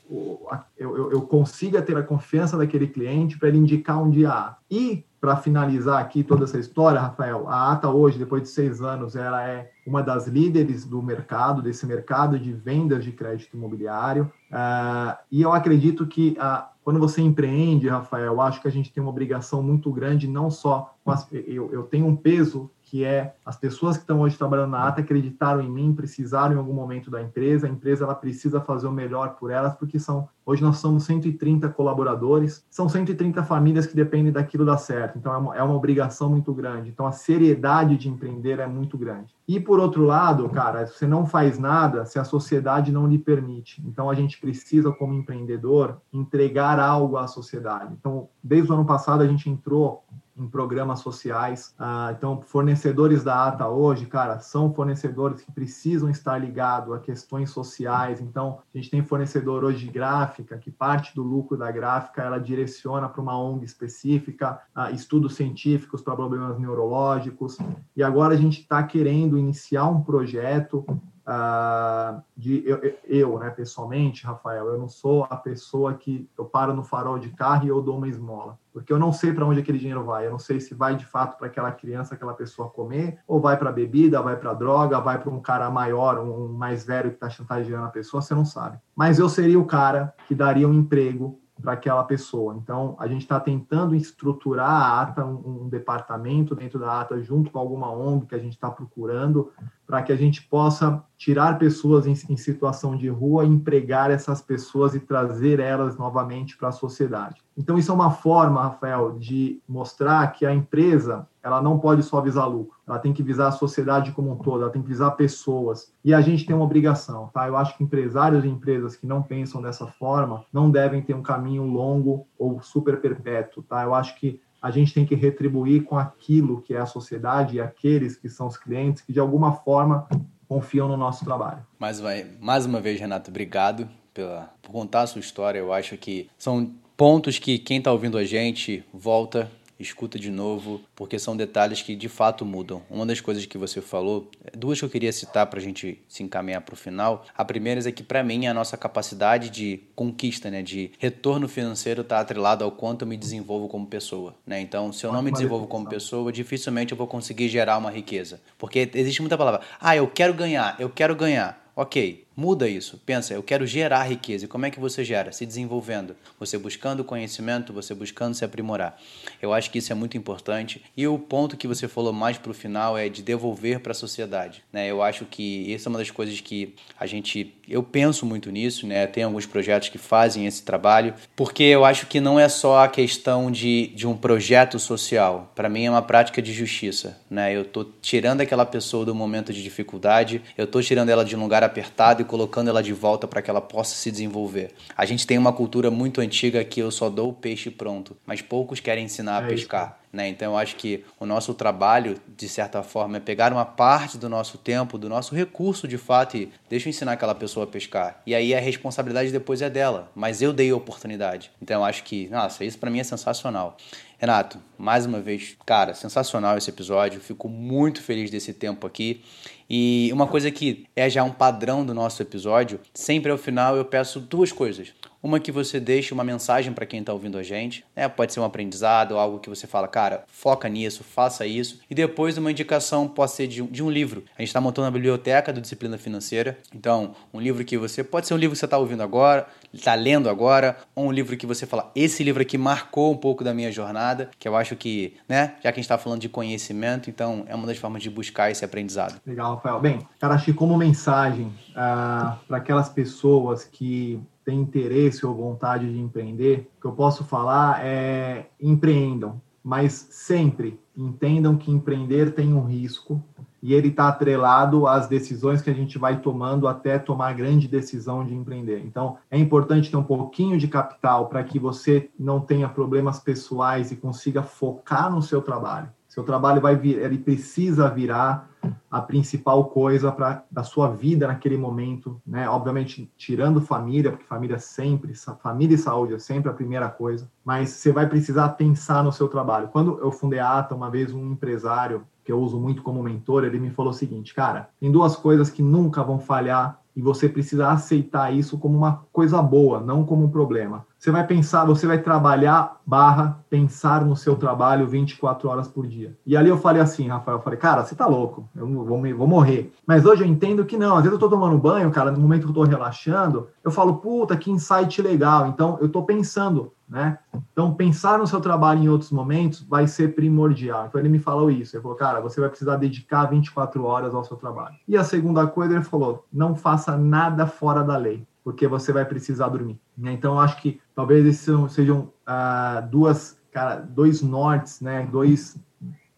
eu, eu, consiga ter a confiança daquele cliente para ele indicar um dia A. E para finalizar aqui toda essa história, Rafael, a ATA hoje, depois de seis anos, ela é uma das líderes do mercado, desse mercado de vendas de crédito imobiliário. Uh, e eu acredito que uh, quando você empreende, Rafael, acho que a gente tem uma obrigação muito grande, não só eu, eu tenho um peso que é as pessoas que estão hoje trabalhando na ATA acreditaram em mim, precisaram em algum momento da empresa, a empresa ela precisa fazer o melhor por elas, porque são hoje nós somos 130 colaboradores, são 130 famílias que dependem daquilo dar certo, então é uma, é uma obrigação muito grande, então a seriedade de empreender é muito grande. E por outro lado, cara, você não faz nada se a sociedade não lhe permite, então a gente precisa como empreendedor entregar algo à sociedade. Então, desde o ano passado a gente entrou em programas sociais. Ah, então, fornecedores da ATA hoje, cara, são fornecedores que precisam estar ligados a questões sociais. Então, a gente tem fornecedor hoje de gráfica, que parte do lucro da gráfica ela direciona para uma ONG específica, ah, estudos científicos para problemas neurológicos. E agora a gente está querendo iniciar um projeto Uh, de eu, eu, né, pessoalmente, Rafael, eu não sou a pessoa que eu paro no farol de carro e eu dou uma esmola, porque eu não sei para onde aquele dinheiro vai, eu não sei se vai de fato para aquela criança, aquela pessoa comer, ou vai para bebida, vai para droga, vai para um cara maior, um mais velho que está chantageando a pessoa, você não sabe. Mas eu seria o cara que daria um emprego para aquela pessoa. Então, a gente está tentando estruturar a ata, um, um, departamento dentro da ata, junto com alguma ONG que a gente está procurando, para que a gente possa tirar pessoas em, em, situação de rua, empregar essas pessoas e trazer elas novamente para a sociedade. Então, isso é uma forma, Rafael, de mostrar que a empresa ela não pode só visar lucro, ela tem que visar a sociedade como um todo, ela tem que visar pessoas. E a gente tem uma obrigação, tá? Eu acho que empresários e empresas que não pensam dessa forma não devem ter um caminho longo ou super perpétuo, tá? Eu acho que a gente tem que retribuir com aquilo que é a sociedade e aqueles que são os clientes que de alguma forma confiam no nosso trabalho. Mais uma, mais uma vez, Renato, obrigado pela, por contar a sua história. Eu acho que são pontos que quem está ouvindo a gente volta escuta de novo, porque são detalhes que de fato mudam. Uma das coisas que você falou, duas que eu queria citar para a gente se encaminhar para o final. A primeira é que, para mim, a nossa capacidade de conquista, né, de retorno financeiro está atrelado ao quanto eu me desenvolvo como pessoa. Né? Então, se eu não me desenvolvo como pessoa, dificilmente eu vou conseguir gerar uma riqueza. Porque existe muita palavra, ah, eu quero ganhar, eu quero ganhar. Ok, muda isso. Pensa, eu quero gerar riqueza. E como é que você gera? Se desenvolvendo. Você buscando conhecimento, você buscando se aprimorar. Eu acho que isso é muito importante. E o ponto que você falou mais para o final é de devolver para a sociedade. Né? Eu acho que essa é uma das coisas que a gente. Eu penso muito nisso, né? Tem alguns projetos que fazem esse trabalho, porque eu acho que não é só a questão de, de um projeto social. Para mim é uma prática de justiça. Né? Eu estou tirando aquela pessoa do momento de dificuldade, eu estou tirando ela de um lugar apertado e colocando ela de volta para que ela possa se desenvolver. A gente tem uma cultura muito antiga que eu só dou o peixe pronto, mas poucos querem ensinar é a pescar. Né? Então eu acho que o nosso trabalho, de certa forma, é pegar uma parte do nosso tempo, do nosso recurso de fato e deixa eu ensinar aquela pessoa a pescar. E aí a responsabilidade depois é dela, mas eu dei a oportunidade. Então eu acho que, nossa, isso para mim é sensacional. Renato, mais uma vez, cara, sensacional esse episódio. Fico muito feliz desse tempo aqui. E uma coisa que é já um padrão do nosso episódio, sempre ao final eu peço duas coisas. Uma que você deixe uma mensagem para quem está ouvindo a gente, né? pode ser um aprendizado, algo que você fala, cara, foca nisso, faça isso. E depois uma indicação pode ser de um, de um livro. A gente está montando a biblioteca do Disciplina Financeira. Então, um livro que você. Pode ser um livro que você está ouvindo agora, está lendo agora, ou um livro que você fala, esse livro aqui marcou um pouco da minha jornada, que eu acho que, né, já que a gente está falando de conhecimento, então é uma das formas de buscar esse aprendizado. Legal, Rafael. Bem, cara, achei como mensagem ah, para aquelas pessoas que tem interesse ou vontade de empreender, o que eu posso falar é empreendam, mas sempre entendam que empreender tem um risco e ele está atrelado às decisões que a gente vai tomando até tomar a grande decisão de empreender. Então, é importante ter um pouquinho de capital para que você não tenha problemas pessoais e consiga focar no seu trabalho. Seu trabalho vai vir, ele precisa virar a principal coisa para da sua vida naquele momento, né? Obviamente tirando família, porque família sempre, família e saúde é sempre a primeira coisa, mas você vai precisar pensar no seu trabalho. Quando eu fundei a Ata, uma vez um empresário que eu uso muito como mentor, ele me falou o seguinte, cara, tem duas coisas que nunca vão falhar e você precisa aceitar isso como uma coisa boa, não como um problema. Você vai pensar, você vai trabalhar barra pensar no seu trabalho 24 horas por dia. E ali eu falei assim, Rafael, eu falei, cara, você tá louco, eu vou, vou morrer. Mas hoje eu entendo que não, às vezes eu tô tomando banho, cara, no momento que eu tô relaxando, eu falo, puta, que insight legal. Então eu tô pensando, né? Então pensar no seu trabalho em outros momentos vai ser primordial. Então ele me falou isso, ele falou, cara, você vai precisar dedicar 24 horas ao seu trabalho. E a segunda coisa, ele falou, não faça nada fora da lei porque você vai precisar dormir. Né? Então, acho que talvez esses sejam ah, duas, cara, dois nortes, né? Dois,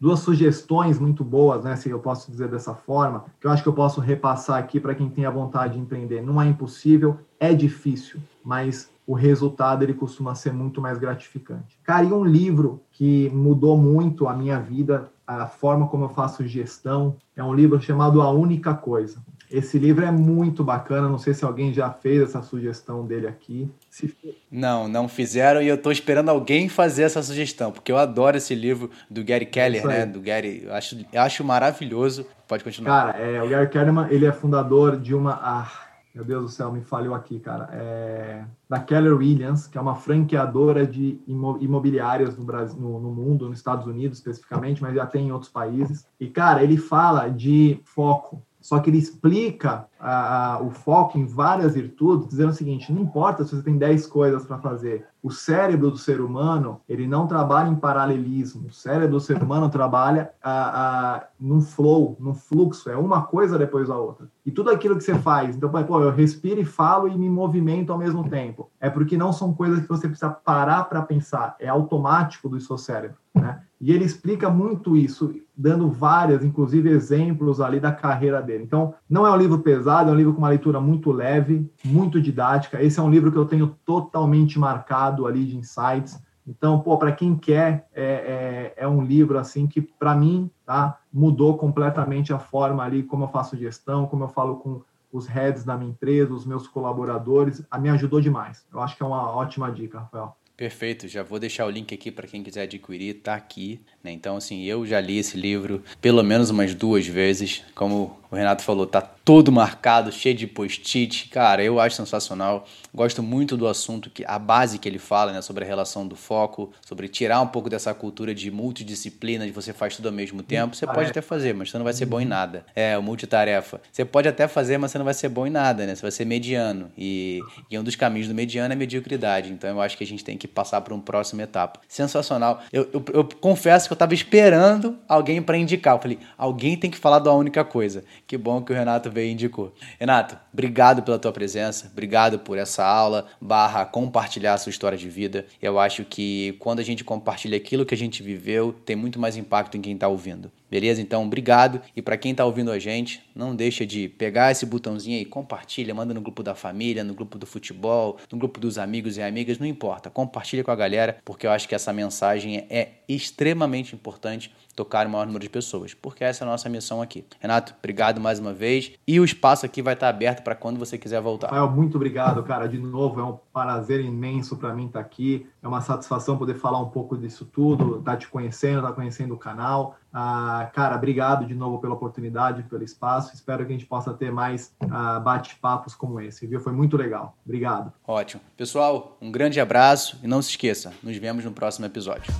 duas sugestões muito boas, né? Se eu posso dizer dessa forma, que eu acho que eu posso repassar aqui para quem tem a vontade de empreender. Não é impossível, é difícil, mas o resultado ele costuma ser muito mais gratificante. Cara, e um livro que mudou muito a minha vida, a forma como eu faço gestão, é um livro chamado A Única Coisa. Esse livro é muito bacana. Não sei se alguém já fez essa sugestão dele aqui. Se... Não, não fizeram e eu estou esperando alguém fazer essa sugestão, porque eu adoro esse livro do Gary Keller, né? Do Gary, eu acho, eu acho maravilhoso. Pode continuar. Cara, é, o Gary Keller, ele é fundador de uma. Ah, meu Deus do céu, me falhou aqui, cara. É, da Keller Williams, que é uma franqueadora de imobiliárias no, Brasil, no, no mundo, nos Estados Unidos especificamente, mas já tem em outros países. E, cara, ele fala de foco só que ele explica a, o foco em várias virtudes, dizendo o seguinte: não importa se você tem 10 coisas para fazer, o cérebro do ser humano ele não trabalha em paralelismo, o cérebro do ser humano trabalha a, a, num flow, num fluxo, é uma coisa depois da outra. E tudo aquilo que você faz, então, pô, eu respiro e falo e me movimento ao mesmo tempo, é porque não são coisas que você precisa parar para pensar, é automático do seu cérebro, né? E ele explica muito isso, dando várias, inclusive exemplos ali da carreira dele. Então, não é um livro pesado, é um livro com uma leitura muito leve, muito didática. Esse é um livro que eu tenho totalmente marcado ali de insights. Então, pô, para quem quer, é, é, é, um livro assim que, para mim, tá, mudou completamente a forma ali como eu faço gestão, como eu falo com os heads da minha empresa, os meus colaboradores, a me ajudou demais. Eu acho que é uma ótima dica, Rafael. Perfeito, já vou deixar o link aqui para quem quiser adquirir, tá aqui. Né? Então, assim, eu já li esse livro pelo menos umas duas vezes. Como o Renato falou, tá todo marcado, cheio de post-it. Cara, eu acho sensacional. Gosto muito do assunto, que a base que ele fala, né, sobre a relação do foco, sobre tirar um pouco dessa cultura de multidisciplina, de você faz tudo ao mesmo tempo. Você pode até fazer, mas você não vai ser bom em nada. É, o multitarefa. Você pode até fazer, mas você não vai ser bom em nada, né? Você vai ser mediano. E, e um dos caminhos do mediano é a mediocridade. Então, eu acho que a gente tem que passar para uma próxima etapa. Sensacional. Eu, eu, eu confesso que eu estava esperando alguém para indicar. Eu falei, alguém tem que falar da única coisa. Que bom que o Renato veio e indicou. Renato, obrigado pela tua presença, obrigado por essa aula, barra compartilhar a sua história de vida. Eu acho que quando a gente compartilha aquilo que a gente viveu, tem muito mais impacto em quem está ouvindo. Beleza? Então, obrigado. E para quem está ouvindo a gente, não deixa de pegar esse botãozinho aí, compartilha, manda no grupo da família, no grupo do futebol, no grupo dos amigos e amigas, não importa. Compartilha com a galera, porque eu acho que essa mensagem é extremamente importante tocar o maior número de pessoas, porque essa é a nossa missão aqui. Renato, obrigado mais uma vez. E o espaço aqui vai estar aberto para quando você quiser voltar. Rafael, muito obrigado, cara. De novo, é um prazer imenso para mim estar aqui. É uma satisfação poder falar um pouco disso tudo, estar tá te conhecendo, estar tá conhecendo o canal. Ah, cara, obrigado de novo pela oportunidade, pelo espaço. Espero que a gente possa ter mais ah, bate-papos como esse, viu? Foi muito legal. Obrigado. Ótimo. Pessoal, um grande abraço e não se esqueça, nos vemos no próximo episódio.